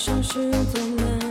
像是走了